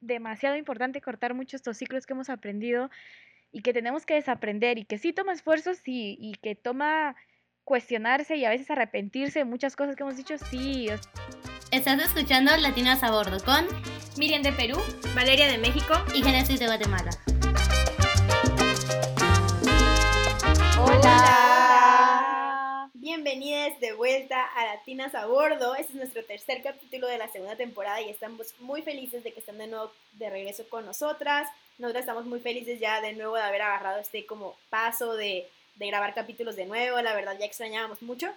demasiado importante cortar muchos estos ciclos que hemos aprendido y que tenemos que desaprender y que sí toma esfuerzo, sí, y que toma cuestionarse y a veces arrepentirse de muchas cosas que hemos dicho, sí. Estás escuchando Latinas a Bordo con Miriam de Perú, Valeria de México y Genesis de Guatemala. Hola. Bienvenidas de vuelta a Latinas a Bordo. Este es nuestro tercer capítulo de la segunda temporada y estamos muy felices de que estén de nuevo de regreso con nosotras. Nosotras estamos muy felices ya de nuevo de haber agarrado este como paso de, de grabar capítulos de nuevo. La verdad ya extrañábamos mucho.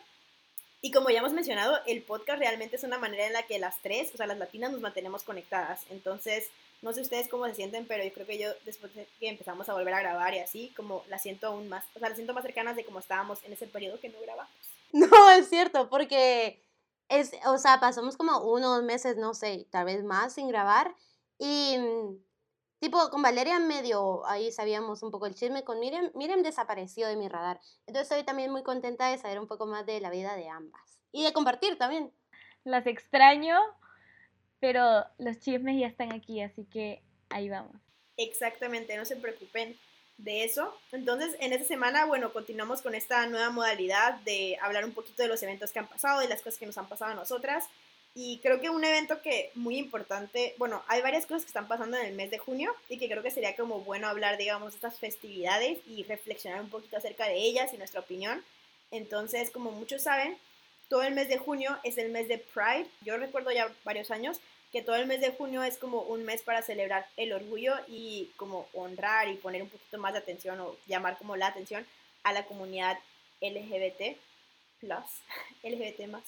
Y como ya hemos mencionado, el podcast realmente es una manera en la que las tres, o sea, las latinas nos mantenemos conectadas. Entonces, no sé ustedes cómo se sienten, pero yo creo que yo después de que empezamos a volver a grabar y así, como la siento aún más, o sea, la siento más cercanas de como estábamos en ese periodo que no grabamos. No, es cierto, porque es, o sea, pasamos como unos meses, no sé, tal vez más sin grabar y mm, tipo con Valeria medio ahí sabíamos un poco el chisme, con Miriam, Miriam desapareció de mi radar. Entonces estoy también muy contenta de saber un poco más de la vida de ambas y de compartir también. Las extraño, pero los chismes ya están aquí, así que ahí vamos. Exactamente, no se preocupen de eso. Entonces, en esta semana, bueno, continuamos con esta nueva modalidad de hablar un poquito de los eventos que han pasado, de las cosas que nos han pasado a nosotras. Y creo que un evento que muy importante, bueno, hay varias cosas que están pasando en el mes de junio y que creo que sería como bueno hablar, digamos, estas festividades y reflexionar un poquito acerca de ellas y nuestra opinión. Entonces, como muchos saben, todo el mes de junio es el mes de Pride. Yo recuerdo ya varios años que todo el mes de junio es como un mes para celebrar el orgullo y como honrar y poner un poquito más de atención o llamar como la atención a la comunidad LGBT plus, LGBT más.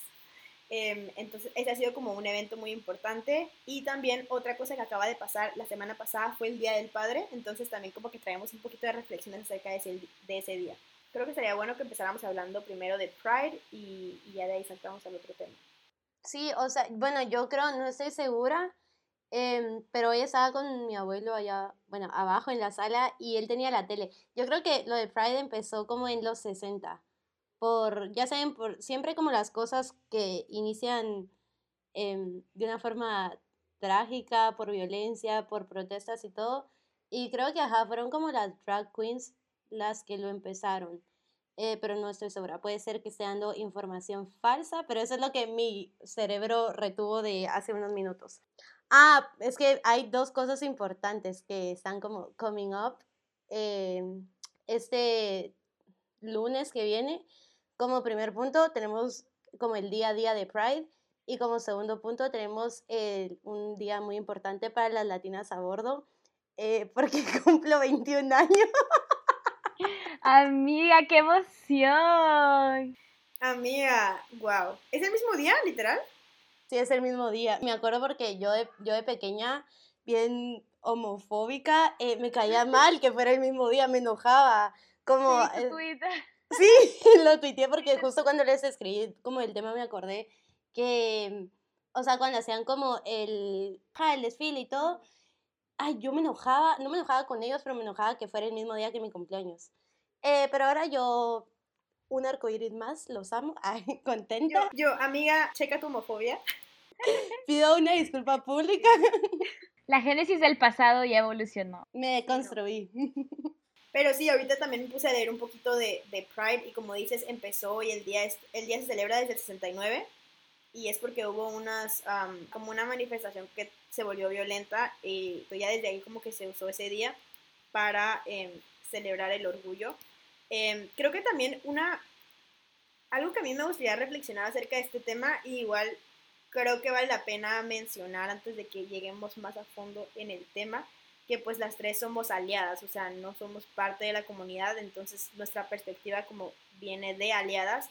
Em, entonces, ese ha sido como un evento muy importante. Y también otra cosa que acaba de pasar la semana pasada fue el Día del Padre. Entonces, también como que traemos un poquito de reflexiones acerca de ese día creo que sería bueno que empezáramos hablando primero de Pride y, ya de ahí saltamos al otro tema. Sí, o sea, bueno, yo creo, no estoy segura, em, pero ella estaba con mi abuelo allá, bueno, abajo en la sala y él tenía la tele. Yo creo que lo de Pride empezó como en los 60, por, ya saben, por siempre como las cosas que inician em, de una forma trágica, por violencia, por protestas y todo. Y creo que, ajá, fueron como las drag queens las que lo empezaron. Eh, pero no estoy segura. Puede ser que esté dando información falsa, pero eso es lo que mi cerebro retuvo de hace unos minutos. Ah, es que hay dos cosas importantes que están como coming up. Em, este lunes que viene, como primer punto, tenemos como el día a día de Pride. Y como segundo punto, tenemos un día muy importante para las latinas a bordo, eh, porque cumplo 21 años. Amiga, qué emoción. Amiga, wow. ¿Es el mismo día, literal? Sí, es el mismo día. Me acuerdo porque yo de, yo de pequeña, bien homofóbica, eh, me caía mal que fuera el mismo día, me enojaba. Como, sí, eh, sí, lo tuiteé porque justo cuando les escribí como el tema me acordé que, o sea, cuando hacían como el, el desfile y todo, ay, yo me enojaba, no me enojaba con ellos, pero me enojaba que fuera el mismo día que mi cumpleaños. Eh, pero ahora yo, un arcoíris más, los amo, ay, contenta. Yo, amiga, checa tu homofobia. Pido una disculpa pública. La génesis del pasado ya evolucionó. Me construí. Pero sí, ahorita también me puse a leer un poquito de, de Pride y como dices, empezó y el día, es, el día se celebra desde el 69 y es porque hubo unas, como una manifestación que se volvió violenta y pues ya desde ahí como que se usó ese día para em, celebrar el orgullo Em, creo que también una, algo que a mí me gustaría reflexionar acerca de este tema, y igual creo que vale la pena mencionar antes de que lleguemos más a fondo en el tema, que pues las tres somos aliadas, o sea, no somos parte de la comunidad, entonces nuestra perspectiva como viene de aliadas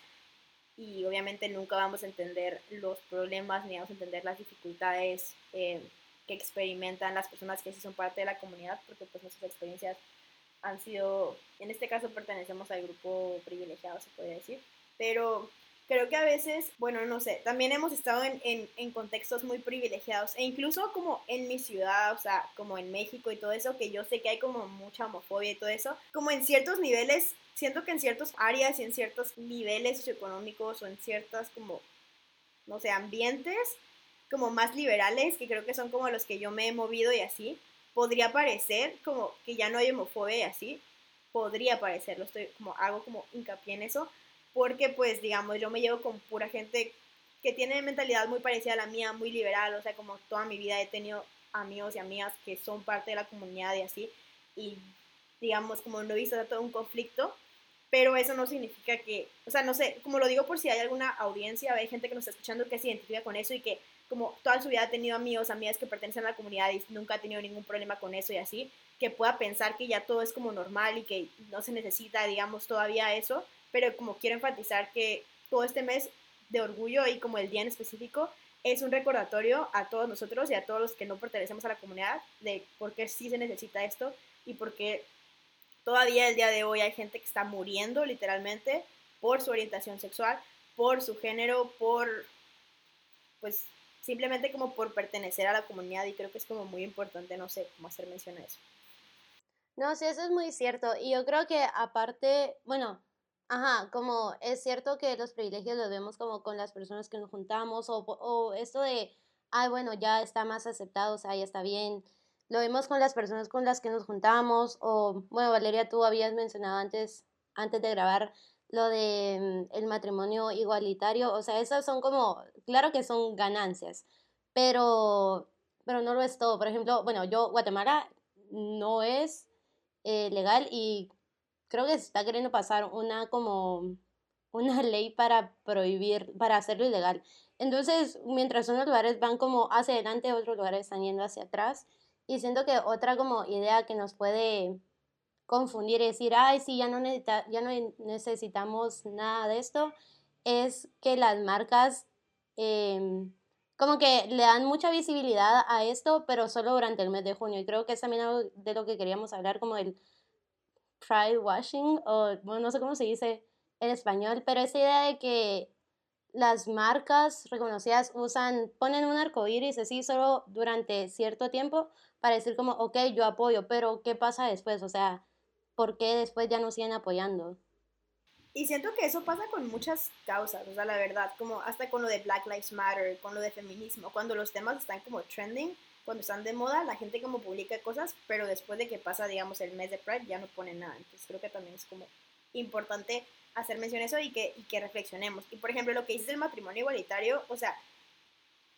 y obviamente nunca vamos a entender los problemas ni vamos a entender las dificultades eh, que experimentan las personas que sí son parte de la comunidad, porque pues nuestras experiencias han sido, en este caso pertenecemos al grupo privilegiado, se puede decir, pero creo que a veces, bueno, no sé, también hemos estado en, en, en, contextos muy privilegiados e incluso como en mi ciudad, o sea, como en México y todo eso, que yo sé que hay como mucha homofobia y todo eso, como en ciertos niveles, siento que en ciertas áreas y en ciertos niveles socioeconómicos o en ciertas como, no sé, ambientes, como más liberales, que creo que son como los que yo me he movido y así, podría parecer como que ya no hay homofobia y así, podría parecer, lo estoy como hago como hincapié en eso, porque pues digamos, yo me llevo con pura gente que tiene mentalidad muy parecida a la mía, muy liberal, o sea, como toda mi vida he tenido amigos y amigas que son parte de la comunidad y así, y digamos, como no he visto todo un conflicto, pero eso no significa que, o sea, no sé, como lo digo por si hay alguna audiencia, hay gente que nos está escuchando que se identifica con eso y que como toda su vida ha tenido amigos, amigas que pertenecen a la comunidad y nunca ha tenido ningún problema con eso y así, que pueda pensar que ya todo es como normal y que no se necesita, digamos, todavía eso, pero como quiero enfatizar que todo este mes de orgullo y como el día en específico es un recordatorio a todos nosotros y a todos los que no pertenecemos a la comunidad de por qué sí se necesita esto y por qué todavía el día de hoy hay gente que está muriendo literalmente por su orientación sexual, por su género, por pues simplemente como por pertenecer a la comunidad y creo que es como muy importante, no sé, cómo hacer mención a eso. No, sí, eso es muy cierto. Y yo creo que aparte, bueno, ajá, como es cierto que los privilegios los vemos como con las personas que nos juntamos o, o esto de, ay, bueno, ya está más aceptado, o sea, ya está bien. Lo vemos con las personas con las que nos juntamos o, bueno, Valeria, tú habías mencionado antes, antes de grabar lo de mm, el matrimonio igualitario, o sea, esas son como, claro que son ganancias, pero, pero no lo es todo. Por ejemplo, bueno, yo, Guatemala no es eh, legal y creo que se está queriendo pasar una como una ley para prohibir, para hacerlo ilegal. Entonces, mientras unos lugares van como hacia adelante, otros lugares están yendo hacia atrás. Y siento que otra como idea que nos puede confundir y decir, ay, sí, ya no, necesita, ya no necesitamos nada de esto, es que las marcas em, como que le dan mucha visibilidad a esto, pero solo durante el mes de junio. Y creo que es también algo de lo que queríamos hablar, como el pride washing, o bueno, no sé cómo se dice en español, pero esa idea de que las marcas reconocidas usan, ponen un arco iris así solo durante cierto tiempo para decir como, ok, yo apoyo, pero ¿qué pasa después? O sea, ¿por qué después ya no siguen apoyando? Y siento que eso pasa con muchas causas, o sea, la verdad, como hasta con lo de Black Lives Matter, con lo de feminismo, cuando los temas están como trending, cuando están de moda, la gente como publica cosas, pero después de que pasa, digamos, el mes de Pride, ya no ponen nada. Entonces creo que también es como importante hacer mención a eso y que, y que reflexionemos. Y por ejemplo, lo que dices del matrimonio igualitario, o sea,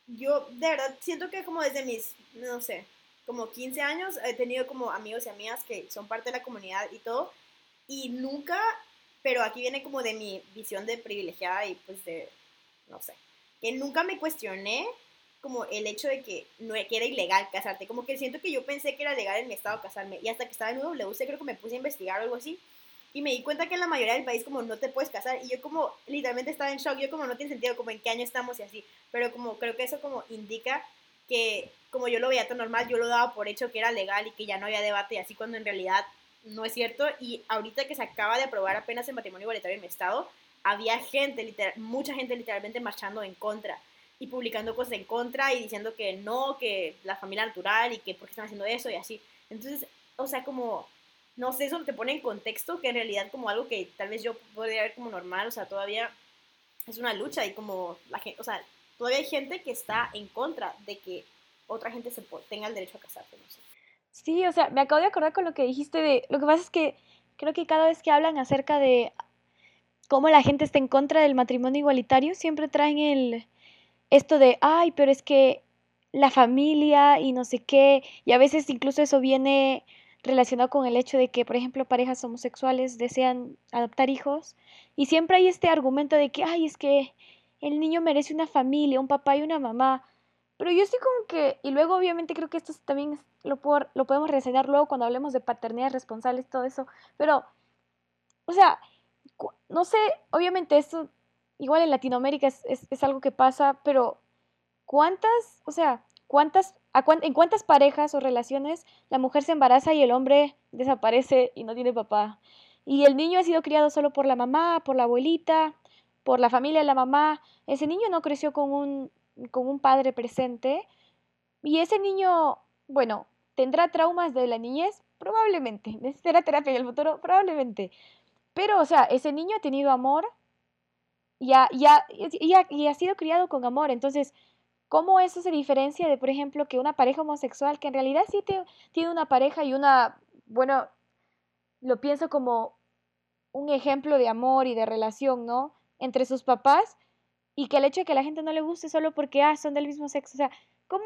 yo de verdad siento que como desde mis, no sé, como 15 años he tenido como amigos y amigas que son parte de la comunidad y todo, y nunca, pero aquí viene como de mi visión de privilegiada y pues de, no sé, que nunca me cuestioné como el hecho de que, no, que era ilegal casarte, como que siento que yo pensé que era legal en mi estado casarme, y hasta que estaba en UWC creo que me puse a investigar o algo así, y me di cuenta que en la mayoría del país como no te puedes casar, y yo como literalmente estaba en shock, yo como no tiene sentido como en qué año estamos y así, pero como creo que eso como indica que como yo lo veía tan normal, yo lo daba por hecho que era legal y que ya no había debate, y así cuando en realidad no es cierto. Y ahorita que se acaba de aprobar apenas el matrimonio igualitario en mi estado, había gente, literal, mucha gente literalmente marchando en contra y publicando cosas en contra y diciendo que no, que la familia natural y que por qué están haciendo eso y así. Entonces, o sea, como, no sé, eso te pone en contexto que en realidad como algo que tal vez yo podría ver como normal, o sea, todavía es una lucha y como la gente, o sea, todavía hay gente que está en contra de que otra gente se tenga el derecho a casarse, no sé. Sí, o sea, me acabo de acordar con lo que dijiste de, lo que pasa es que creo que cada vez que hablan acerca de cómo la gente está en contra del matrimonio igualitario, siempre traen el, esto de, ay, pero es que la familia y no sé qué, y a veces incluso eso viene relacionado con el hecho de que, por ejemplo, parejas homosexuales desean adoptar hijos, y siempre hay este argumento de que, ay, es que el niño merece una familia, un papá y una mamá. Pero yo estoy como que, y luego obviamente creo que esto también lo, lo podemos reseñar luego cuando hablemos de paternidad responsables, todo eso, pero, o sea, no sé, obviamente esto, igual en Latinoamérica es, es, algo que pasa, pero ¿cuántas, o sea, cuántas, en cuántas parejas o relaciones la mujer se embaraza y el hombre desaparece y no tiene papá? Y el niño ha sido criado solo por la mamá, por la abuelita, por la familia la mamá. Ese niño no creció con un, con un padre presente y ese niño, bueno, tendrá traumas de la niñez, probablemente. Necesitará terapia en el futuro, probablemente. Pero, o sea, ese niño ha tenido amor y ha, y ha, sido criado con amor. Entonces, cómo eso se diferencia de, por ejemplo, que una pareja homosexual, que en realidad sí tiene una pareja y una, bueno, lo pienso como un ejemplo de amor y de relación, ¿no? Entre sus papás y que el hecho de que la gente no le guste solo porque, ah, son del mismo sexo, o sea, ¿cómo?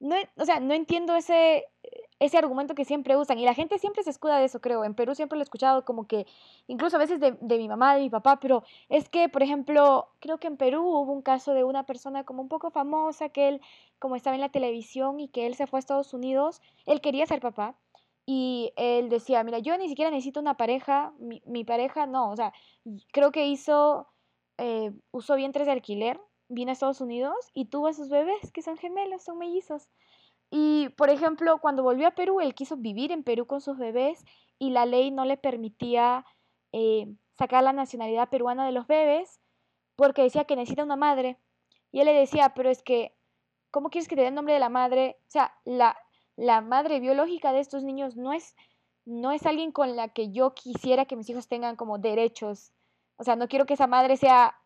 No, o sea, no entiendo ese, ese argumento que siempre usan y la gente siempre se escuda de eso, creo. En Perú siempre lo he escuchado como que, incluso a veces de, de, mi mamá, de mi papá, pero es que, por ejemplo, creo que en Perú hubo un caso de una persona como un poco famosa, que él, como estaba en la televisión y que él se fue a Estados Unidos, él quería ser papá y él decía, mira, yo ni siquiera necesito una pareja, mi, mi pareja no, o sea, creo que hizo, eh, usó vientres de alquiler, vino a Estados Unidos y tuvo a sus bebés que son gemelos, son mellizos. Y, por ejemplo, cuando volvió a Perú, él quiso vivir en Perú con sus bebés y la ley no le permitía eh, sacar la nacionalidad peruana de los bebés porque decía que necesita una madre. Y él le decía, pero es que, ¿cómo quieres que te dé el nombre de la madre? O sea, la, la madre biológica de estos niños no es, no es alguien con la que yo quisiera que mis hijos tengan como derechos. O sea, no quiero que esa madre sea,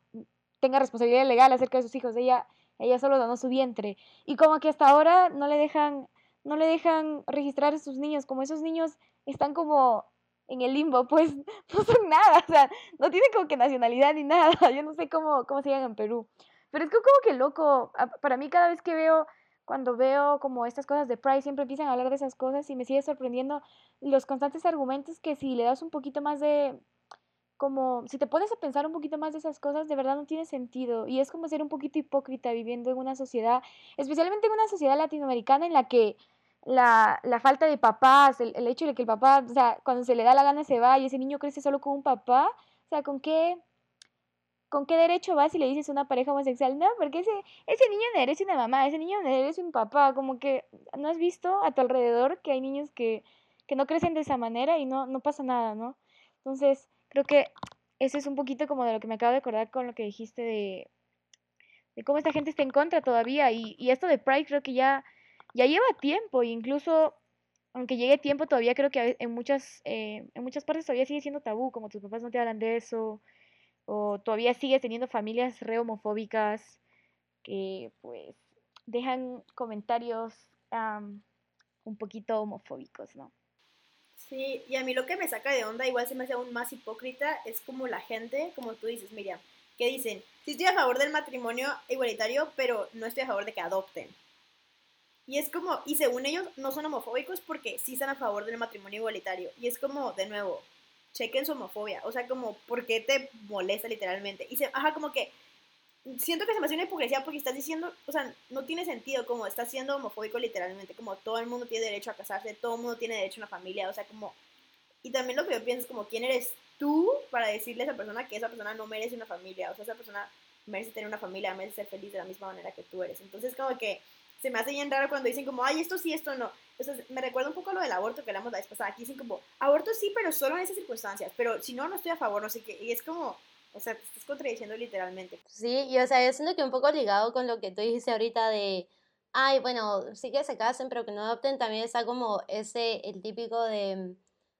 tenga responsabilidad legal acerca de sus hijos. Ella, ella solo donó su vientre. Y como que hasta ahora no le dejan, no le dejan registrar a sus niños, como esos niños están como en el limbo, pues no son nada, o sea, no tienen como que nacionalidad ni nada. Yo no sé cómo, cómo se llaman en Perú. Pero es como que loco, para mí cada vez que veo cuando veo como estas cosas de Pride, siempre empiezan a hablar de esas cosas y me sigue sorprendiendo los constantes argumentos que si le das un poquito más de, como, si te pones a pensar un poquito más de esas cosas, de verdad no tiene sentido. Y es como ser un poquito hipócrita viviendo en una sociedad, especialmente en una sociedad latinoamericana en la que la, la falta de papás, el, el hecho de que el papá, o sea, cuando se le da la gana se va y ese niño crece solo con un papá, o sea, ¿con qué? ¿Con qué derecho vas y le dices a una pareja homosexual? No, porque ese, ese niño merece una mamá, ese niño merece un papá, como que no has visto a tu alrededor que hay niños que, que no crecen de esa manera y no, no pasa nada, ¿no? Entonces, creo que eso es un poquito como de lo que me acabo de acordar con lo que dijiste de, de cómo esta gente está en contra todavía y, y esto de Pride creo que ya, ya lleva tiempo e incluso aunque llegue tiempo todavía creo que en muchas, eh, en muchas partes todavía sigue siendo tabú, como tus papás no te hablan de eso, o todavía sigues teniendo familias re homofóbicas que pues dejan comentarios un poquito homofóbicos, ¿no? Sí, y a mí lo que me saca de onda, igual se me hace aún más hipócrita, es como la gente, como tú dices, Miriam, que dicen, sí estoy a favor del matrimonio igualitario, pero no estoy a favor de que adopten. Y es como, y según ellos, no son homofóbicos porque sí están a favor del matrimonio igualitario. Y es como, de nuevo, chequen su homofobia. O sea, como, ¿por qué te molesta literalmente? Y se, ajá, como que siento que se me hace una hipocresía porque estás diciendo, o sea, no tiene sentido, como estás siendo homofóbico literalmente, como todo el mundo tiene derecho a casarse, todo el mundo tiene derecho a una familia, o sea, como, y también lo que yo pienso es como, ¿quién eres tú para decirle a esa persona que esa persona no merece una familia? O sea, esa persona merece tener una familia, merece ser feliz de la misma manera que tú eres. Entonces, como que se me hace bien raro cuando dicen como, ay, esto sí, esto no. Entonces, me recuerda un poco lo del aborto que hablamos la vez pasada. Aquí dicen como, aborto sí, pero solo en esas circunstancias. Pero si no, no estoy a favor, no sé qué. Y es como, o sea, te estás contradiciendo literalmente. Sí, y o sea, yo siento que un poco ligado con lo que tú dijiste ahorita de, ay, bueno, sí que se casen, pero que no adopten, también está como ese, el típico de,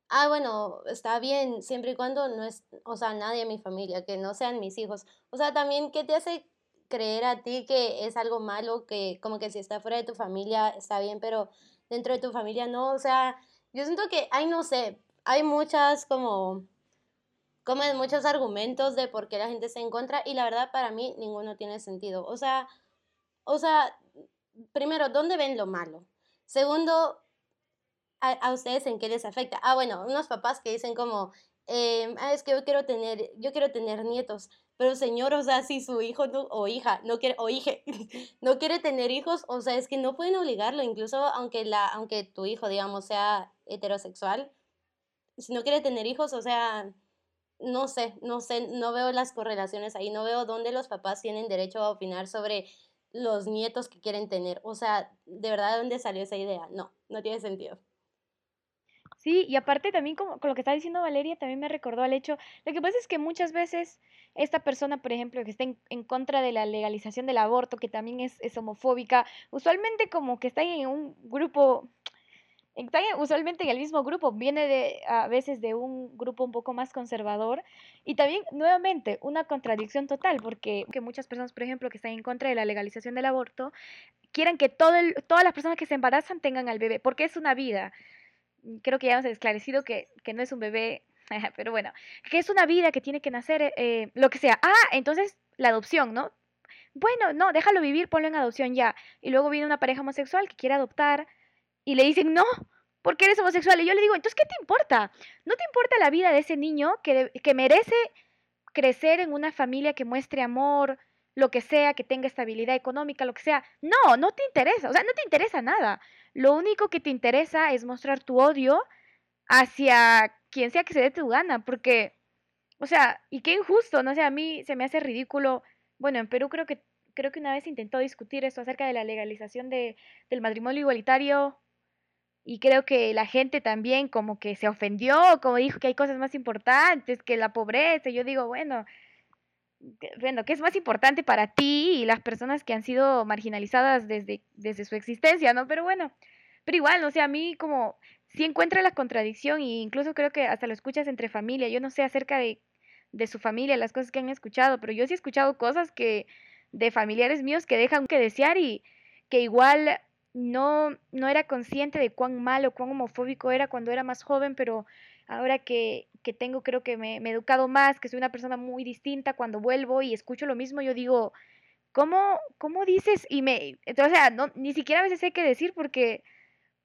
ah, bueno, está bien, siempre y cuando no es, o sea, nadie en mi familia, que no sean mis hijos. O sea, también, ¿qué te hace creer a ti que es algo malo, que como que si está fuera de tu familia está bien, pero dentro de tu familia no, o sea, yo siento que, ay, no sé, hay muchas como, como muchos argumentos de por qué la gente se encuentra y la verdad para mí ninguno tiene sentido. O sea, o sea, primero, ¿dónde ven lo malo? Segundo, a, a ustedes en qué les afecta. Ah, bueno, unos papás que dicen como, eh, ah, es que yo quiero tener, yo quiero tener nietos. Pero señor, o sea, si su hijo o hija no quiere, o no quiere tener hijos, o sea, es que no pueden obligarlo, incluso aunque, la, aunque tu hijo, digamos, sea heterosexual, si no quiere tener hijos, o sea, no sé, no sé, no veo las correlaciones ahí, no veo dónde los papás tienen derecho a opinar sobre los nietos que quieren tener. O sea, ¿de verdad de dónde salió esa idea? No, no tiene sentido. Sí, y aparte también como, con lo que está diciendo Valeria, también me recordó al hecho, lo que pasa es que muchas veces esta persona, por ejemplo, que está en, en contra de la legalización del aborto, que también es, es homofóbica, usualmente como que está en un grupo están usualmente en el mismo grupo, viene de a veces de un grupo un poco más conservador y también nuevamente una contradicción total porque que muchas personas, por ejemplo, que están en contra de la legalización del aborto, quieren que todo todas las personas que se embarazan tengan al bebé, porque es una vida. Creo que ya hemos esclarecido que, que no es un bebé, pero bueno, que es una vida que tiene que nacer, eh, lo que sea. Ah, entonces la adopción, ¿no? Bueno, no, déjalo vivir, ponlo en adopción ya. Y luego viene una pareja homosexual que quiere adoptar y le dicen, no, porque eres homosexual. Y yo le digo, entonces, ¿qué te importa? ¿No te importa la vida de ese niño que, que merece crecer en una familia que muestre amor, lo que sea, que tenga estabilidad económica, lo que sea? No, no te interesa, o sea, no te interesa nada. Lo único que te interesa es mostrar tu odio hacia quien sea que se dé tu gana, porque, o sea, y qué injusto, no sé, a mí se me hace ridículo. Bueno, en Perú creo que creo que una vez intentó discutir esto acerca de la legalización de, del matrimonio igualitario y creo que la gente también como que se ofendió, como dijo que hay cosas más importantes que la pobreza. Yo digo, bueno, bueno, ¿qué es más importante para ti y las personas que han sido marginalizadas desde, desde su existencia, ¿no? Pero bueno, pero igual, no sé, a mí como sí encuentro la contradicción e incluso creo que hasta lo escuchas entre familia. Yo no sé acerca de, de su familia, las cosas que han escuchado, pero yo sí he escuchado cosas que de familiares míos que dejan que desear y que igual no, no era consciente de cuán malo, cuán homofóbico era cuando era más joven, pero ahora que, que tengo, creo que me, he educado más, que soy una persona muy distinta, cuando vuelvo y escucho lo mismo, yo digo, ¿cómo, cómo dices? Y me, o sea, no, ni siquiera a veces sé qué decir porque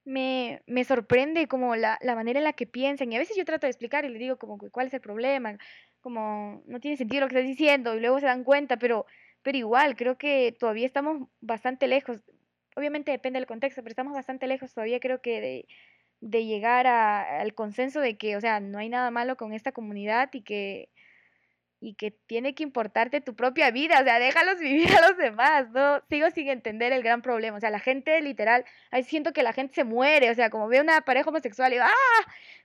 me, me sorprende como la, la manera en la que piensan y a veces yo trato de explicar y le digo como, ¿cuál es el problema? Como, no tiene sentido lo que estás diciendo y luego se dan cuenta, pero, pero igual, creo que todavía estamos bastante lejos obviamente depende del contexto, pero estamos bastante lejos todavía creo que de, de llegar a, al consenso de que, o sea, no hay nada malo con esta comunidad y que, y que tiene que importarte tu propia vida, o sea, déjalos vivir a los demás, ¿no? Sigo sin entender el gran problema, o sea, la gente literal, ahí siento que la gente se muere, o sea, como ve una pareja homosexual y ¡ah!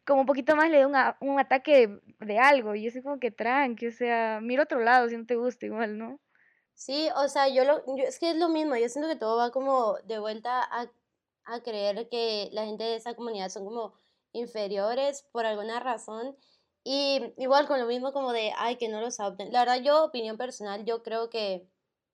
Como un poquito más le da un ataque de, algo, y yo soy como que tranqui, o sea, mira otro lado si no te gusta igual, ¿no? Sí, o sea, yo lo, yo, es que es lo mismo, yo siento que todo va como de vuelta a, a creer que la gente de esa comunidad son como inferiores por alguna razón. Y igual con lo mismo como de, ay, que no los adopten. La verdad, yo, opinión personal, yo creo que,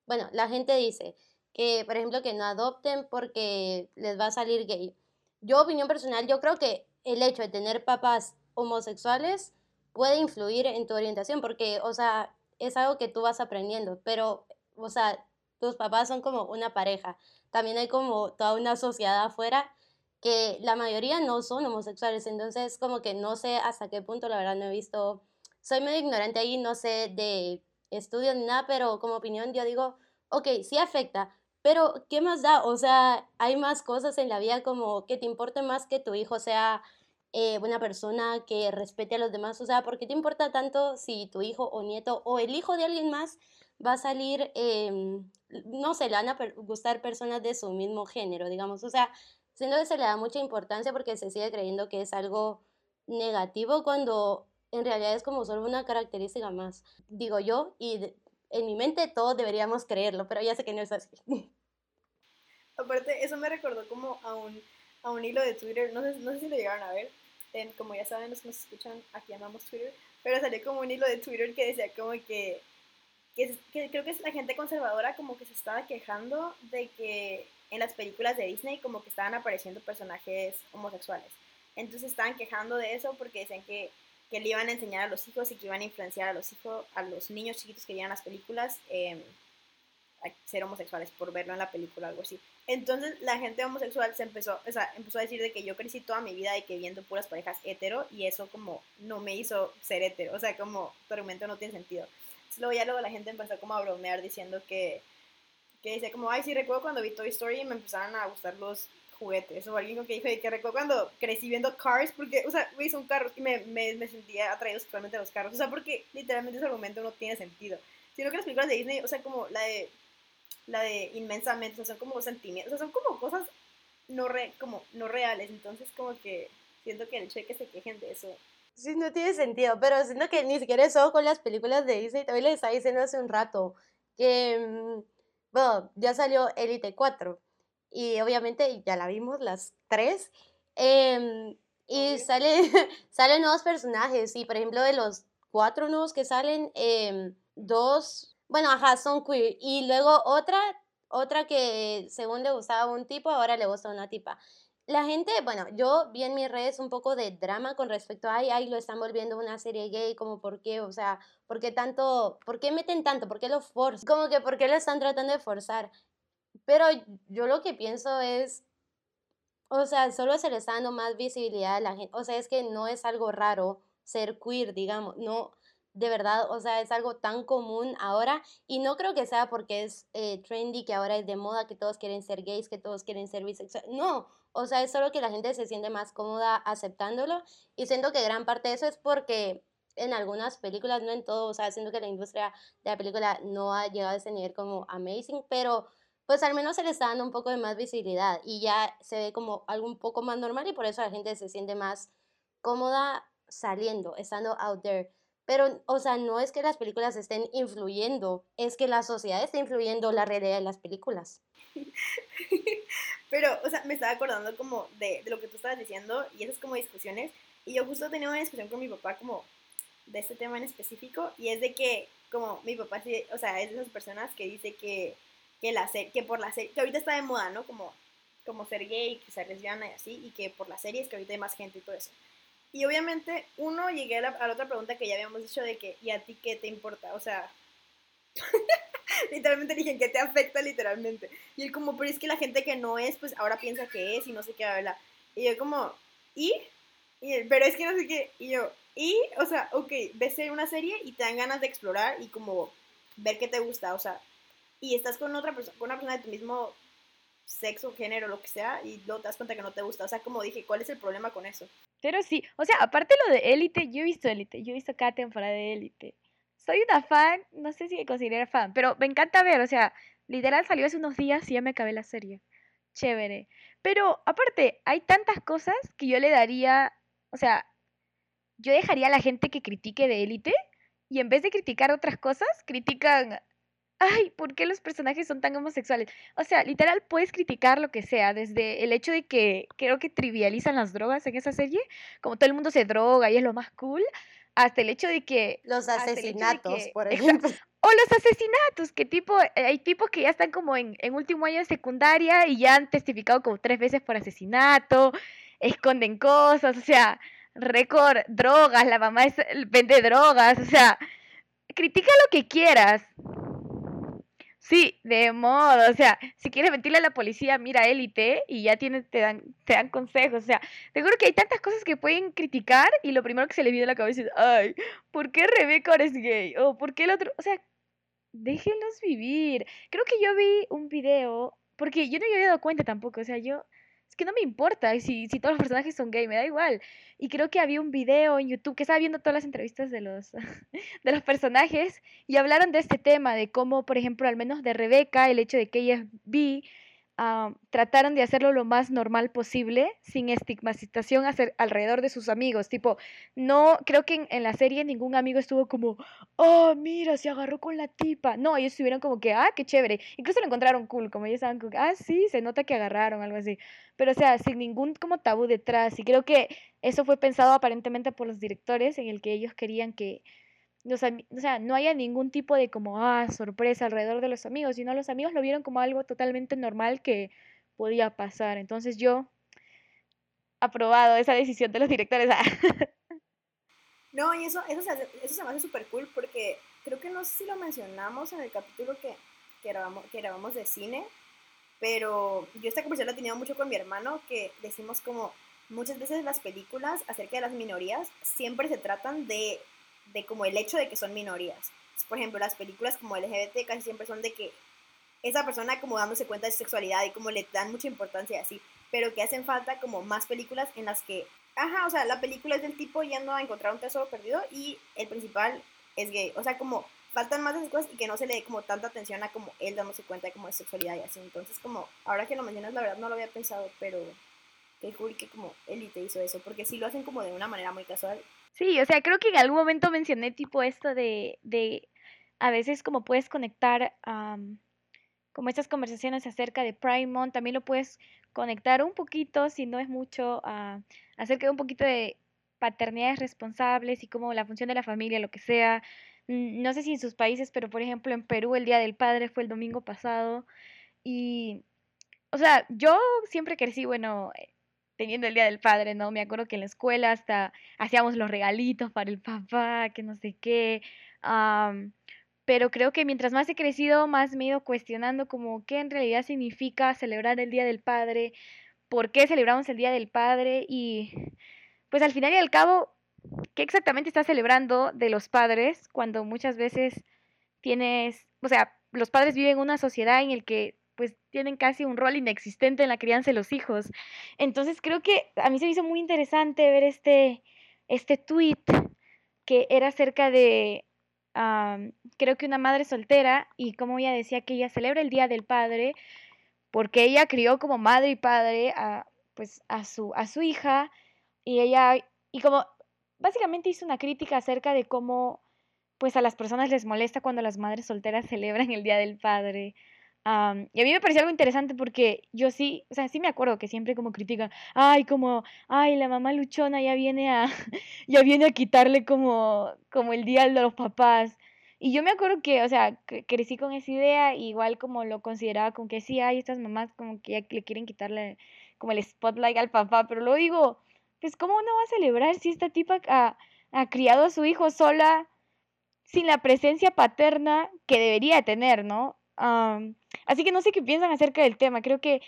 bueno, la gente dice que, por ejemplo, que no adopten porque les va a salir gay. Yo, opinión personal, yo creo que el hecho de tener papás homosexuales puede influir en tu orientación, porque, o sea, es algo que tú vas aprendiendo, pero o sea, tus papás son como una pareja. También hay como toda una sociedad afuera que la mayoría no son homosexuales, entonces como que no sé hasta qué punto, la verdad no he visto, soy medio ignorante ahí, no sé de estudios ni nada, pero como opinión yo digo, ok, sí afecta, pero ¿qué más da? O sea, hay más cosas en la vida como que te importe más que tu hijo sea eh, una persona que respete a los demás, o sea, ¿por qué te importa tanto si tu hijo o nieto o el hijo de alguien más va a salir, em, no sé, le van a gustar personas de su mismo género, digamos. O sea, siento que se le da mucha importancia porque se sigue creyendo que es algo negativo cuando en realidad es como solo una característica más, digo yo, y en mi mente todos deberíamos creerlo, pero ya sé que no es así. Aparte, eso me recordó como a un, a un hilo de Twitter, no sé, no sé si lo llegaron a ver, como ya saben los que nos escuchan, aquí amamos Twitter, pero salió como un hilo de Twitter que decía como que que, creo que es la gente conservadora como que se estaba quejando de que en las películas de Disney como que estaban apareciendo personajes homosexuales. Entonces estaban quejando de eso porque decían que, que le iban a enseñar a los hijos y que iban a influenciar a los hijos, a los niños chiquitos que veían las películas em, a ser homosexuales por verlo en la película o algo así. Entonces la gente homosexual se empezó, o sea, empezó a decir de que yo crecí toda mi vida de que viendo puras parejas hetero y eso como no me hizo ser hetero, o sea, como tu argumento no tiene sentido. Luego ya luego la gente empezó como a bromear diciendo que, que dice como, ay, sí, recuerdo cuando vi Toy Story y me empezaron a gustar los juguetes. O alguien que dijo que recuerdo cuando crecí viendo Cars, porque, o sea, son carros y me, me, me sentía atraído sexualmente a los carros. O sea, porque literalmente ese argumento no tiene sentido. Sino que las películas de Disney, o sea, como la de, la de Inmensamente, o sea, son como sentimientos, o sea, son como cosas no, re, como no reales. Entonces, como que siento que el hecho de que se quejen de eso Sí, no tiene sentido, pero siento que ni siquiera eso con las películas de Disney. También les estaba diciendo hace un rato que, mm, bueno, ya salió Elite 4 y obviamente ya la vimos las tres Em, y sale, salen nuevos personajes. Y por ejemplo, de los cuatro nuevos que salen, em, dos, bueno, ajá, son queer. Y luego otra, otra que según le gustaba un tipo, ahora le gusta una tipa. La gente, bueno, yo vi en mis redes un poco de drama con respecto a, ay, ay, lo están volviendo una serie gay, como por qué, o sea, ¿por qué tanto, por qué meten tanto, por qué lo forzan? Como que, ¿por qué lo están tratando de forzar? Pero yo lo que pienso es, o sea, solo se le está dando más visibilidad a la gente, o sea, es que no es algo raro ser queer, digamos, no, de verdad, o sea, es algo tan común ahora y no creo que sea porque es eh, trendy, que ahora es de moda, que todos quieren ser gays, que todos quieren ser bisexuales, no, o sea, es solo que la gente se siente más cómoda aceptándolo y siento que gran parte de eso es porque en algunas películas, no en todo, o sea, siento que la industria de la película no ha llegado a ese nivel como amazing, pero pues al menos se le está dando un poco de más visibilidad y ya se ve como algo un poco más normal y por eso la gente se siente más cómoda saliendo, estando out there. Pero, o sea, no es que las películas estén influyendo, es que la sociedad está influyendo la realidad de las películas. Pero, o sea, me estaba acordando como de, de, lo que tú estabas diciendo y esas como discusiones. Y yo justo tenía una discusión con mi papá como de este tema en específico y es de que como mi papá, o sea, es de esas personas que dice que, que, la que por la serie, que ahorita está de moda, ¿no? Como, como ser gay, que ser lesbiana y así, y que por las series que ahorita hay más gente y todo eso. Y obviamente, uno, llegué a la, otra pregunta que ya habíamos dicho de que, ¿y a ti qué te importa? O sea, literalmente dije, ¿qué te afecta literalmente? Y él como, pero es que la gente que no es, pues ahora piensa que es y no sé qué, habla. Y yo como, ¿y? y pero es que no sé qué. Y yo, ¿y? O sea, ok, ves una serie y te dan ganas de explorar y como ver qué te gusta, o sea, y estás con otra persona, con una persona de tu mismo sexo, género, lo que sea, y luego te das cuenta que no te gusta. O sea, como dije, ¿cuál es el problema con eso? Pero sí, o sea, aparte lo de Élite, yo he visto Élite, yo he visto cada temporada de Élite. Soy una fan, no sé si me considero fan, pero me encanta ver, o sea, literal salió hace unos días y ya me acabé la serie. Chévere. Pero aparte, hay tantas cosas que yo le daría, o sea, yo dejaría a la gente que critique de Élite y en vez de criticar otras cosas, critican ay, ¿por qué los personajes son tan homosexuales? O sea, literal puedes criticar lo que sea, desde el hecho de que creo que trivializan las drogas en esa serie, como todo el mundo se droga y es lo más cool, hasta el hecho de que... Los asesinatos, por ejemplo. O los asesinatos, que tipo, eh, hay tipos que ya están como en, en último año de secundaria y ya han testificado como tres veces por asesinato, esconden cosas, o sea, récord, drogas, la mamá es, vende drogas, o sea, critica lo que quieras, Sí, de modo, o sea, si quieres mentirle a la policía, mira élite y ya tienes, te dan, te dan consejos, o sea, te juro que hay tantas cosas que pueden criticar y lo primero que se le viene a la cabeza es, ay, ¿por qué Rebeca ahora es gay? O ¿por qué el otro? O sea, déjenlos vivir. Creo que yo vi un video, porque yo no me había dado cuenta tampoco, o sea, yo es que no me importa si, si todos los personajes son gay, me da igual. Y creo que había un video en YouTube que estaba viendo todas las entrevistas de los, de los personajes y hablaron de este tema, de cómo, por ejemplo, al menos de Rebeca, el hecho de que ella es bi, Ah, trataron de hacerlo lo más normal posible, sin estigmatización alrededor de sus amigos. Tipo, no, creo que en, la serie ningún amigo estuvo como, oh, mira, se agarró con la tipa. No, ellos estuvieron como que, ah, qué chévere. Incluso lo encontraron cool, como ellos estaban como, ah, sí, se nota que agarraron, algo así. Pero, o sea, sin ningún como tabú detrás. Y creo que eso fue pensado aparentemente por los directores, en el que ellos querían que o sea, no haya ningún tipo de como, ah, sorpresa alrededor de los amigos, sino los amigos lo vieron como algo totalmente normal que podía pasar. Entonces yo, aprobado esa decisión de los directores. Ah. no, y eso, eso, se, eso se me hace súper cool porque creo que no sé si lo mencionamos en el capítulo que, que, grabamos, que grabamos de cine, pero yo esta conversación la he tenido mucho con mi hermano, que decimos como muchas veces las películas acerca de las minorías siempre se tratan de de como el hecho de que son minorías. Por ejemplo, las películas como LGBT casi siempre son de que esa persona como dándose cuenta de su sexualidad y como le dan mucha importancia así, pero que hacen falta como más películas en las que, ajá, o sea, la película es del tipo yendo a encontrar un tesoro perdido y el principal es gay, o sea, como faltan más de esas cosas y que no se le dé como tanta atención a como él dándose cuenta de como de sexualidad y así, entonces como, ahora que lo mencionas, la verdad no lo había pensado, pero qué cool que como Elite hizo eso, porque sí lo hacen como de una manera muy casual Sí, o sea, creo que en algún momento mencioné tipo esto de, de a veces como puedes conectar como estas conversaciones acerca de Prime Month, también lo puedes conectar un poquito, si no es mucho, a acerca de un poquito de paternidades responsables y cómo la función de la familia, lo que sea. No sé si en sus países, pero por ejemplo en Perú el Día del Padre fue el domingo pasado y, o sea, yo siempre crecí, bueno, teniendo el Día del Padre, ¿no? Me acuerdo que en la escuela hasta hacíamos los regalitos para el papá, que no sé qué. pero creo que mientras más he crecido, más me he ido cuestionando como qué en realidad significa celebrar el Día del Padre, por qué celebramos el Día del Padre y pues al final y al cabo, ¿qué exactamente estás celebrando de los padres cuando muchas veces tienes, o sea, los padres viven en una sociedad en el que pues tienen casi un rol inexistente en la crianza de los hijos. Entonces creo que a mí se me hizo muy interesante ver este, este tweet que era acerca de, creo que una madre soltera y como ella decía que ella celebra el Día del Padre porque ella crió como madre y padre a, pues, a, su, a su hija y ella, y como básicamente hizo una crítica acerca de cómo pues a las personas les molesta cuando las madres solteras celebran el Día del Padre y a mí me pareció algo interesante porque yo sí, o sea, sí me acuerdo que siempre como critican, ay, como, ay, la mamá luchona ya viene a, ya viene a quitarle como, como el día de los papás. Y yo me acuerdo que, o sea, crecí con esa idea, igual como lo consideraba como que sí, hay estas mamás como que ya le quieren quitarle como el spotlight al papá, pero luego digo, pues ¿cómo no va a celebrar si esta tipa ha, ha criado a su hijo sola, sin la presencia paterna que debería tener, ¿no? Así que no sé qué piensan acerca del tema. Creo que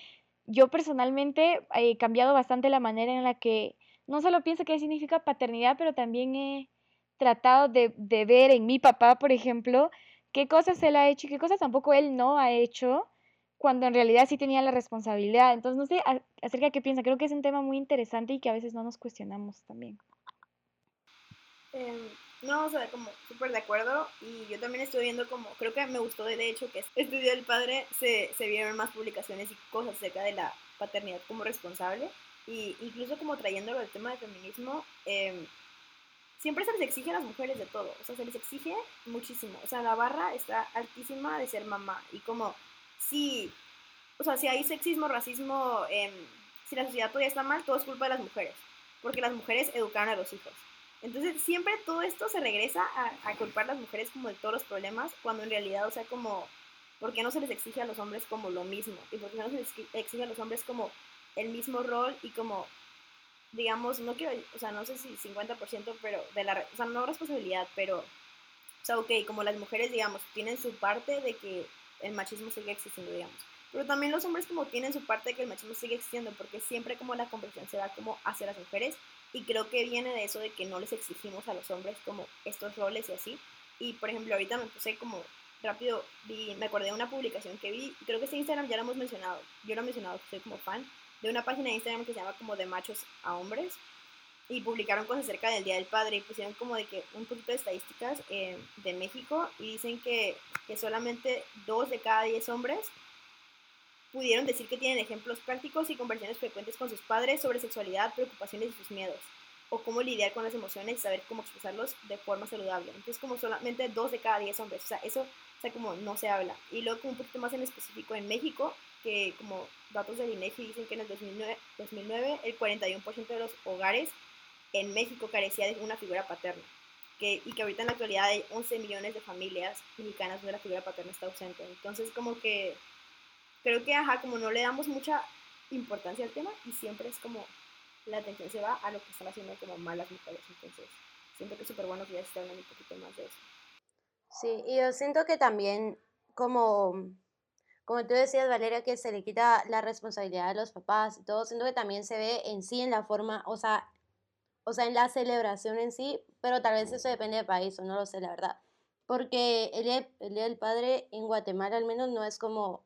yo personalmente he cambiado bastante la manera en la que no solo pienso qué significa paternidad, pero también he tratado de, de, ver en mi papá, por ejemplo, qué cosas él ha hecho y qué cosas tampoco él no ha hecho, cuando en realidad sí tenía la responsabilidad. Entonces, no sé acerca de qué piensa. Creo que es un tema muy interesante y que a veces no nos cuestionamos también. Eh, no, o sea, como súper de acuerdo. Y yo también estoy viendo como, creo que me gustó de hecho que este Día del Padre se, se vieron más publicaciones y cosas acerca de la paternidad como responsable. Y incluso como trayéndolo al tema del feminismo, eh, siempre se les exige a las mujeres de todo. O sea, se les exige muchísimo. O sea, la barra está altísima de ser mamá. Y como, si, o sea, si hay sexismo, racismo, eh, si la sociedad todavía está mal, todo es culpa de las mujeres. Porque las mujeres educan a los hijos. Entonces siempre todo esto se regresa a, culpar a las mujeres como de todos los problemas, cuando en realidad, o sea, como, ¿por qué no se les exige a los hombres como lo mismo? ¿Y por qué no se les exige a los hombres como el mismo rol y como, digamos, no quiero, o sea, no sé si 50%, pero de la, o sea, no responsabilidad, pero, o sea, ok, como las mujeres, digamos, tienen su parte de que el machismo sigue existiendo, digamos. Pero también los hombres como tienen su parte de que el machismo sigue existiendo, porque siempre como la conversión se da como hacia las mujeres y creo que viene de eso de que no les exigimos a los hombres como estos roles y así. Y por ejemplo, ahorita me puse como rápido, vi, me acordé de una publicación que vi, creo que este Instagram ya lo hemos mencionado, yo lo he mencionado, soy como fan, de una página de Instagram que se llama como de machos a hombres, y publicaron cosas acerca del Día del Padre y pusieron como de que un poquito de estadísticas eh, de México y dicen que, que solamente dos de cada diez hombres pudieron decir que tienen ejemplos prácticos y conversaciones frecuentes con sus padres sobre sexualidad, preocupaciones y sus miedos, o cómo lidiar con las emociones y saber cómo expresarlos de forma saludable. Entonces, como solamente dos de cada diez hombres, o sea, eso, o sea, como no se habla. Y luego, como un poquito más en específico en México, que como datos del INEGI dicen que en el 2009, 2009 el 41% de los hogares en México carecía de una figura paterna. Que, y que ahorita en la actualidad hay 11 millones de familias mexicanas donde la figura paterna está ausente. Entonces, como que creo que, ajá, como no le damos mucha importancia al tema y siempre es como la atención se va a lo que están haciendo como malas mujeres. Entonces, siento que es súper bueno que ya se hablando un poquito más de eso. Sí, y yo siento que también, como, como tú decías, Valeria, que se le quita la responsabilidad a los papás y todo, siento que también se ve en sí en la forma, o sea, o sea, en la celebración en sí, pero tal vez eso depende del país, o no lo sé, la verdad. Porque el el día del Padre en Guatemala al menos no es como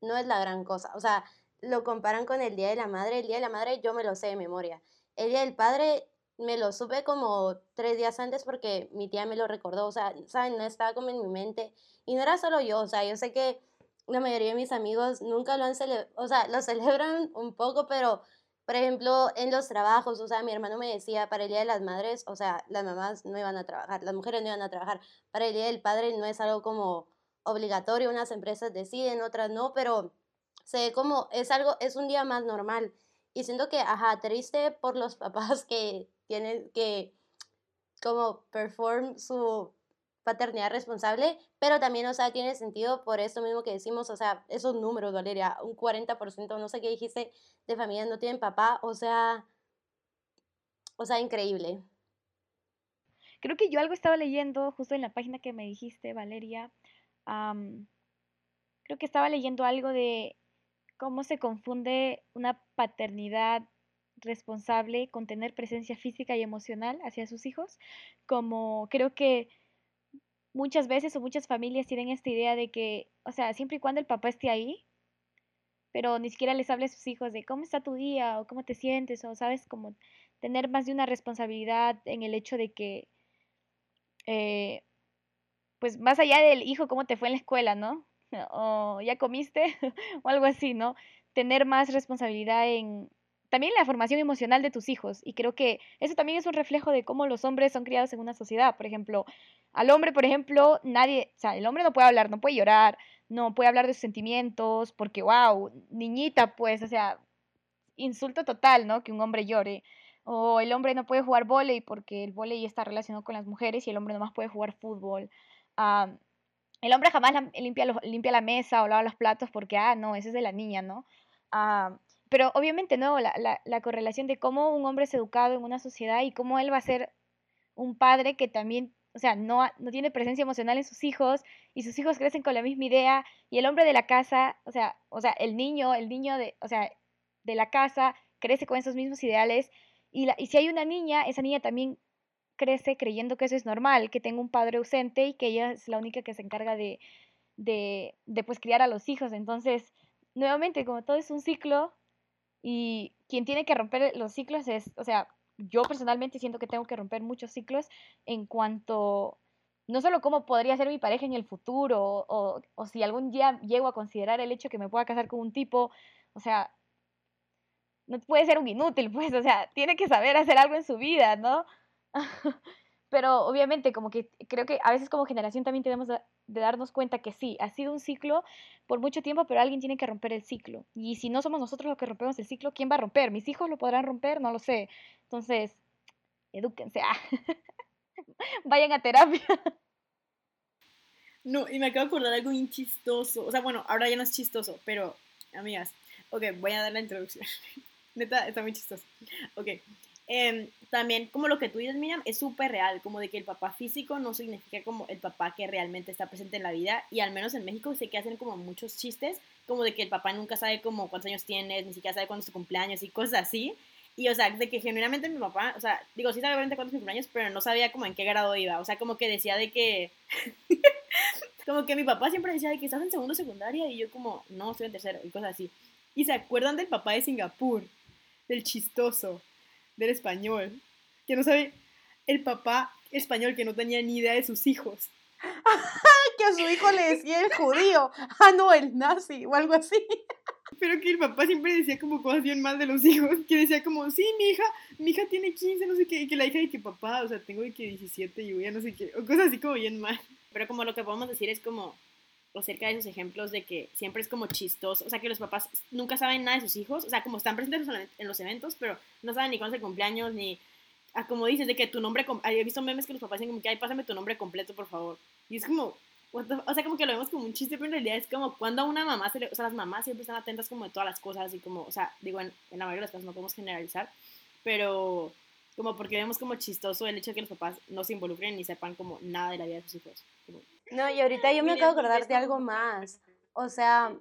no es la gran cosa. O sea, lo comparan con el Día de la Madre. El Día de la Madre yo me lo sé de memoria. El Día del Padre me lo supe como tres días antes porque mi tía me lo recordó. O sea, ¿saben? No estaba como en mi mente. Y no era solo yo. O sea, yo sé que la mayoría de mis amigos nunca lo han celebrado. O sea, lo celebran un poco, pero... Por ejemplo, en los trabajos, o sea, mi hermano me decía, para el Día de las Madres, o sea, las mamás no iban a trabajar, las mujeres no iban a trabajar. Para el Día del Padre no es algo como, obligatorio, unas empresas deciden, otras no, pero se ve como es algo, es un día más normal. Y siento que, ajá, triste por los papás que tienen que como perform su paternidad responsable, pero también, o sea, tiene sentido por eso mismo que decimos, o sea, esos números, Valeria, un 40%, no sé qué dijiste, de familias no tienen papá, o sea, o sea, increíble. Creo que yo algo estaba leyendo justo en la página que me dijiste, Valeria. Creo que estaba leyendo algo de cómo se confunde una paternidad responsable con tener presencia física y emocional hacia sus hijos, como creo que muchas veces o muchas familias tienen esta idea de que, o sea, siempre y cuando el papá esté ahí, pero ni siquiera les hable a sus hijos de cómo está tu día o cómo te sientes o, sabes, como tener más de una responsabilidad en el hecho de que, eh, pues más allá del hijo, cómo te fue en la escuela, ¿no? O ya comiste o algo así, ¿no? Tener más responsabilidad en, también la formación emocional de tus hijos. Y creo que eso también es un reflejo de cómo los hombres son criados en una sociedad. Por ejemplo, al hombre, por ejemplo, nadie, o sea, el hombre no puede hablar, no puede llorar, no puede hablar de sus sentimientos, porque, wow, niñita, pues, o sea, insulto total, ¿no? Que un hombre llore. O el hombre no puede jugar vóley porque el vóley está relacionado con las mujeres y el hombre nomás puede jugar fútbol. El hombre jamás limpia, la mesa o lava los platos porque, ah, no, ese es de la niña, ¿no? Pero obviamente no, la, la, la, correlación de cómo un hombre es educado en una sociedad y cómo él va a ser un padre que también, o sea, no, no tiene presencia emocional en sus hijos y sus hijos crecen con la misma idea y el hombre de la casa, o sea, o sea, el niño, el niño de, o sea, de la casa crece con esos mismos ideales y, y si hay una niña, esa niña también crece creyendo que eso es normal, que tenga un padre ausente y que ella es la única que se encarga de, de, pues criar a los hijos. Entonces, nuevamente, como todo es un ciclo, y quien tiene que romper los ciclos es, o sea, yo personalmente siento que tengo que romper muchos ciclos en cuanto, no solo cómo podría ser mi pareja en el futuro, o, o si algún día llego a considerar el hecho que me pueda casar con un tipo, o sea, no puede ser un inútil, pues, o sea, tiene que saber hacer algo en su vida, ¿no? Pero obviamente como que creo que a veces como generación también tenemos de, darnos cuenta que sí, ha sido un ciclo por mucho tiempo, pero alguien tiene que romper el ciclo. Y si no somos nosotros los que rompemos el ciclo, ¿quién va a romper? ¿Mis hijos lo podrán romper? No lo sé. Entonces, edúquense. Ah. Vayan a terapia. No, y me acabo de acordar algo bien chistoso. O sea, bueno, ahora ya no es chistoso, pero, amigas, ok, voy a dar la introducción. Neta, está muy chistoso. Ok, Em, también como lo que tú dices, Miriam, es súper real, como de que el papá físico no significa como el papá que realmente está presente en la vida y al menos en México sé que hacen como muchos chistes, como de que el papá nunca sabe como cuántos años tienes, ni siquiera sabe cuándo es tu cumpleaños y cosas así. Y o sea, de que genuinamente mi papá, o sea, digo, sí sabe realmente cuántos cumpleaños, pero no sabía como en qué grado iba, o sea, como que decía de que... como que mi papá siempre decía de que estás en segundo secundaria y yo como, no, estoy en tercero y cosas así. Y se acuerdan del papá de Singapur, del chistoso del español, que no sabe el papá español que no tenía ni idea de sus hijos. que a su hijo le decía el judío, ah no, el nazi o algo así. Pero que el papá siempre decía como cosas bien mal de los hijos, que decía como, sí, mi hija, mi hija tiene 15, no sé qué, y que la hija de que papá, o sea, tengo de que 17 y voy a no sé qué, o cosas así como bien mal. Pero como lo que podemos decir es como, acerca de esos ejemplos de que siempre es como chistoso, o sea, que los papás nunca saben nada de sus hijos, o sea, como están presentes en los eventos, pero no saben ni cuándo es el cumpleaños, ni, ah, como dices, de que tu nombre, he visto memes que los papás dicen como que, ay, pásame tu nombre completo, por favor, y es como, o sea, como que lo vemos como un chiste, pero en realidad es como cuando a una mamá, se le, o sea, las mamás siempre están atentas como de todas las cosas, y como, o sea, digo, en, en la mayoría de las cosas no podemos generalizar, pero como porque vemos como chistoso el hecho de que los papás no se involucren ni sepan como nada de la vida de sus hijos. No, y ahorita yo me acabo de acordar de algo más. O sea,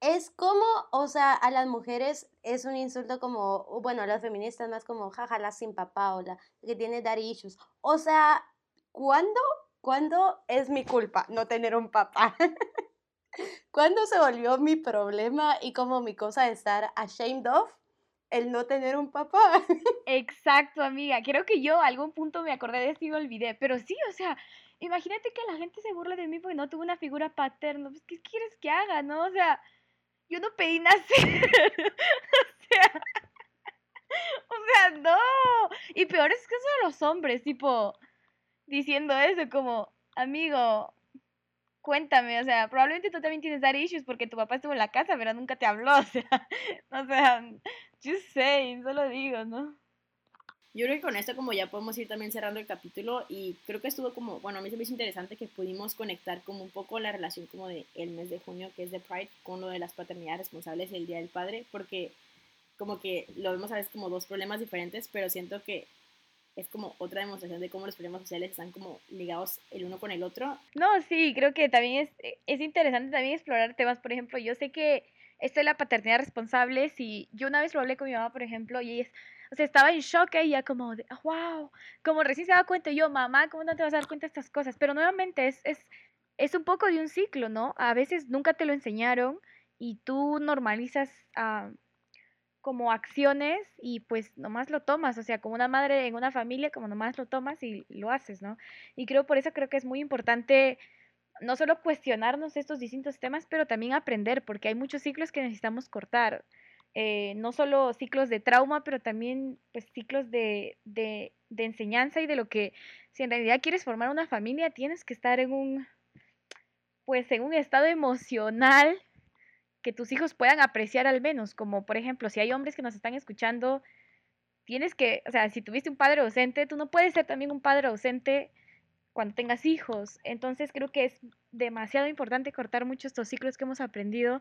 es como, o sea, a las mujeres es un insulto como, bueno, a las feministas más como, jaja, sin papá o la que tiene dar issues. O sea, ¿cuándo, ¿cuándo es mi culpa no tener un papá? ¿Cuándo se volvió mi problema y como mi cosa de estar ashamed of el no tener un papá? Exacto, amiga. Creo que yo a algún punto me acordé de esto y olvidé. Pero sí, o sea, imagínate que la gente se burla de mí porque no tuve una figura paterna. Pues, ¿Qué quieres que haga, no? O sea, yo no pedí nacer. o sea, o sea, no. Y peor es que son los hombres, tipo, diciendo eso, como, amigo, cuéntame, o sea, probablemente tú también tienes dar issues porque tu papá estuvo en la casa, pero nunca te habló, o sea, o sea, just saying, solo digo, ¿no? Yo creo que con esto como ya podemos ir también cerrando el capítulo y creo que estuvo como, bueno, a mí se me hizo interesante que pudimos conectar como un poco la relación como de el mes de junio que es de Pride con lo de las paternidades responsables y el Día del Padre, porque como que lo vemos a veces como dos problemas diferentes, pero siento que es como otra demostración de cómo los problemas sociales están como ligados el uno con el otro. No, sí, creo que también es, es interesante también explorar temas, por ejemplo, yo sé que esto de la paternidad responsable, si yo una vez lo hablé con mi mamá, por ejemplo, y ella es o sea, estaba en shock ella como de, wow, como recién se da cuenta yo, mamá, ¿cómo no te vas a dar cuenta de estas cosas? Pero nuevamente es, es, es un poco de un ciclo, ¿no? A veces nunca te lo enseñaron y tú normalizas ah, como acciones y pues nomás lo tomas, o sea, como una madre en una familia, como nomás lo tomas y lo haces, ¿no? Y creo por eso creo que es muy importante no solo cuestionarnos estos distintos temas, pero también aprender, porque hay muchos ciclos que necesitamos cortar. Eh, no solo ciclos de trauma, pero también pues, ciclos de, de, de, enseñanza y de lo que si en realidad quieres formar una familia, tienes que estar en un, pues, en un estado emocional que tus hijos puedan apreciar al menos, como por ejemplo, si hay hombres que nos están escuchando, tienes que, o sea, si tuviste un padre ausente, tú no puedes ser también un padre ausente cuando tengas hijos. Entonces creo que es demasiado importante cortar muchos estos ciclos que hemos aprendido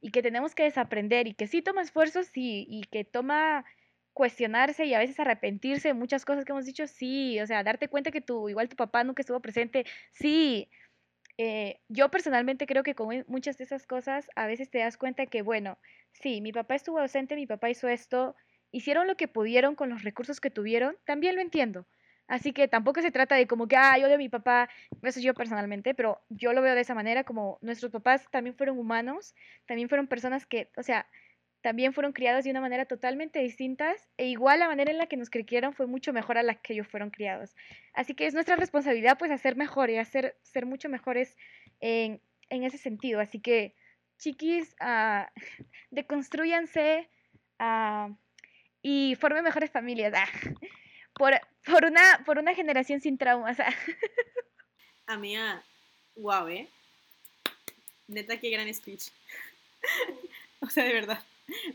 y que tenemos que desaprender y que sí toma esfuerzos, sí, y que toma cuestionarse y a veces arrepentirse de muchas cosas que hemos dicho, sí, o sea, darte cuenta que tu, igual tu papá nunca estuvo presente, sí. Eh, yo personalmente creo que con muchas de esas cosas a veces te das cuenta que, bueno, sí, mi papá estuvo ausente, mi papá hizo esto, hicieron lo que pudieron con los recursos que tuvieron, también lo entiendo. Así que tampoco se trata de como que, ah, yo odio a mi papá, eso yo personalmente, pero yo lo veo de esa manera, como nuestros papás también fueron humanos, también fueron personas que, o sea, también fueron criados de una manera totalmente distinta e igual la manera en la que nos criaron fue mucho mejor a la que ellos fueron criados. Así que es nuestra responsabilidad pues hacer mejor y hacer, ser mucho mejores en, en ese sentido. Así que, chiquis, uh, deconstruyanse uh, y formen mejores familias. Ah por, por, una, por una generación sin traumas. Amiga, guau, ¿eh? Neta, qué gran speech. o sea, de verdad,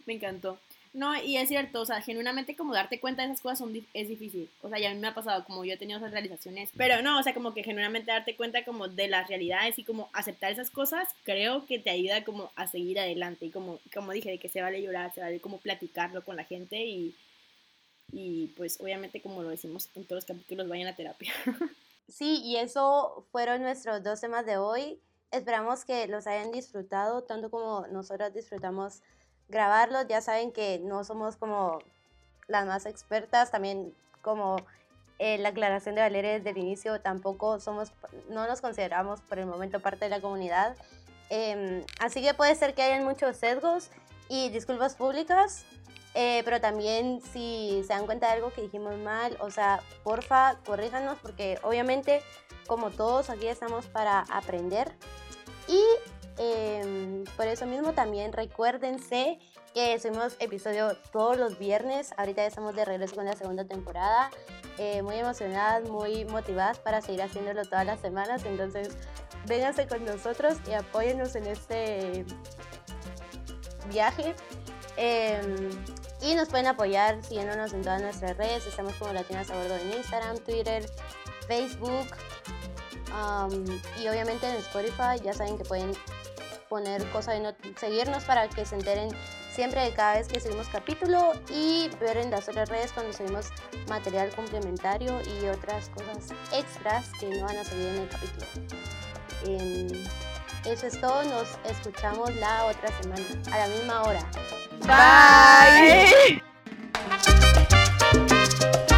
me encantó. No, y es cierto, o sea, genuinamente como darte cuenta de esas cosas son, es difícil. O sea, ya a mí me ha pasado, como yo he tenido esas realizaciones. Pero no, o sea, como que genuinamente darte cuenta como de las realidades y como aceptar esas cosas, creo que te ayuda como a seguir adelante. Y como, como dije, de que se vale llorar, se vale como platicarlo con la gente y, y pues obviamente como lo decimos en todos los capítulos, vayan a terapia. Sí, y eso fueron nuestros dos temas de hoy. Esperamos que los hayan disfrutado tanto como nosotros disfrutamos grabarlos. Ya saben que no somos como las más expertas, también como eh, la aclaración de Valeria desde el inicio, tampoco somos, no nos consideramos por el momento parte de la comunidad. Em, así que puede ser que hayan muchos sesgos y disculpas públicas, eh, pero también si se dan cuenta de algo que dijimos mal, o sea, porfa, corríjanos porque obviamente como todos aquí estamos para aprender. Y em, por eso mismo también recuérdense que subimos episodio todos los viernes. Ahorita ya estamos de regreso con la segunda temporada. Eh, muy emocionadas, muy motivadas para seguir haciéndolo todas las semanas. Entonces, vénganse con nosotros y apóyennos en este viaje. Em, y nos pueden apoyar siguiéndonos en todas nuestras redes. Estamos como Latinas a Bordo en Instagram, Twitter, Facebook um, y obviamente en Spotify. Ya saben que pueden poner cosas y seguirnos para que se enteren siempre de cada vez que subimos capítulo y ver en las otras redes cuando subimos material complementario y otras cosas extras que no van a salir en el capítulo. Eso es todo, nos escuchamos la otra semana, a la misma hora. Bye.